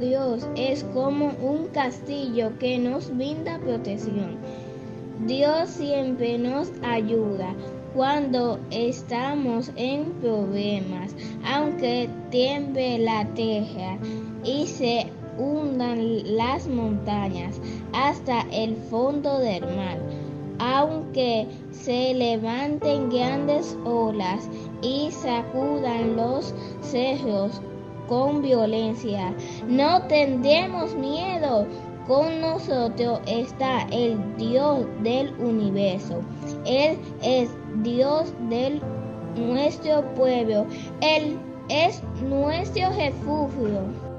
Dios es como un castillo que nos brinda protección. Dios siempre nos ayuda cuando estamos en problemas, aunque tiemble la tierra y se hundan las montañas hasta el fondo del mar, aunque se levanten grandes olas y sacudan los cerros con violencia. No tendremos miedo. Con nosotros está el Dios del universo. Él es Dios de nuestro pueblo. Él es nuestro refugio.